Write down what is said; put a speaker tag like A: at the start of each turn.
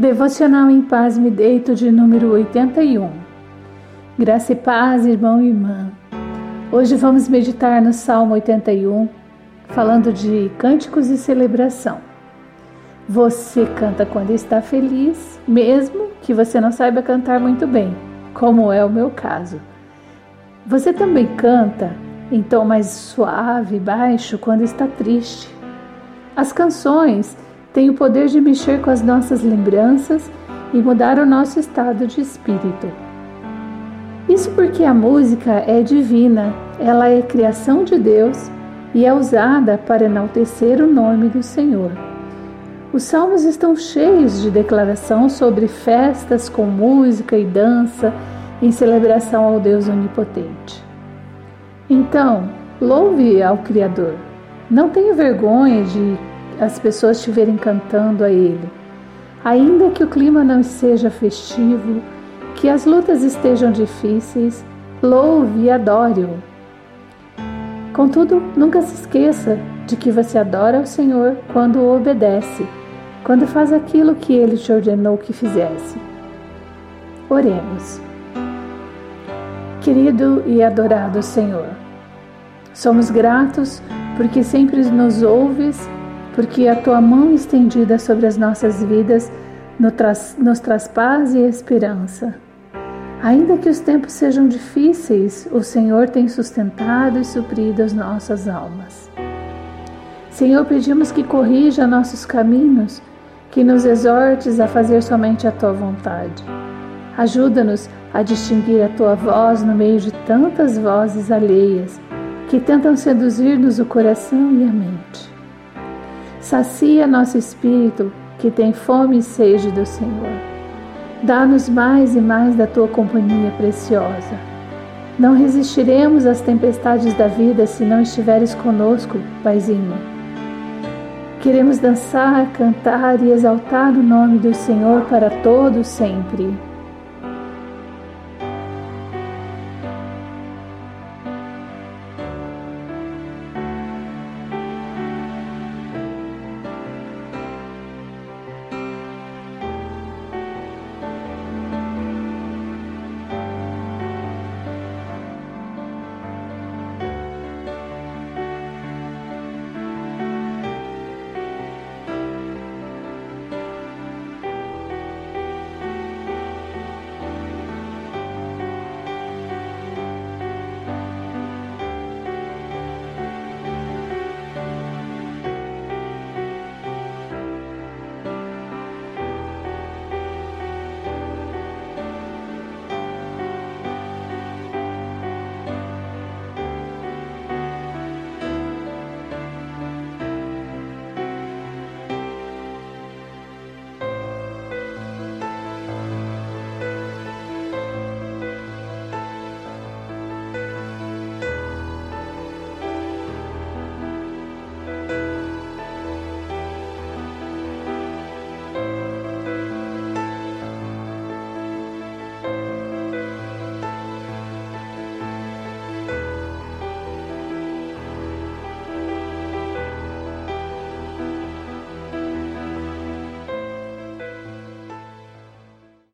A: Devocional em Paz Me Deito de número 81. Graça e paz, irmão e irmã. Hoje vamos meditar no Salmo 81, falando de cânticos e celebração. Você canta quando está feliz, mesmo que você não saiba cantar muito bem, como é o meu caso. Você também canta em tom mais suave e baixo quando está triste. As canções tem o poder de mexer com as nossas lembranças e mudar o nosso estado de espírito. Isso porque a música é divina, ela é criação de Deus e é usada para enaltecer o nome do Senhor. Os salmos estão cheios de declaração sobre festas com música e dança em celebração ao Deus Onipotente. Então, louve ao Criador. Não tenha vergonha de as pessoas estiverem cantando a Ele. Ainda que o clima não seja festivo, que as lutas estejam difíceis, louve e adore-o. Contudo, nunca se esqueça de que você adora o Senhor quando o obedece, quando faz aquilo que Ele te ordenou que fizesse. Oremos. Querido e adorado Senhor, somos gratos porque sempre nos ouves porque a tua mão estendida sobre as nossas vidas nos traz paz e esperança. Ainda que os tempos sejam difíceis, o Senhor tem sustentado e suprido as nossas almas. Senhor, pedimos que corrija nossos caminhos, que nos exortes a fazer somente a tua vontade. Ajuda-nos a distinguir a tua voz no meio de tantas vozes alheias que tentam seduzir-nos o coração e a mente. Sacia nosso espírito que tem fome e sede do Senhor. Dá-nos mais e mais da tua companhia preciosa. Não resistiremos às tempestades da vida se não estiveres conosco, Paizinho. Queremos dançar, cantar e exaltar o nome do Senhor para todos sempre.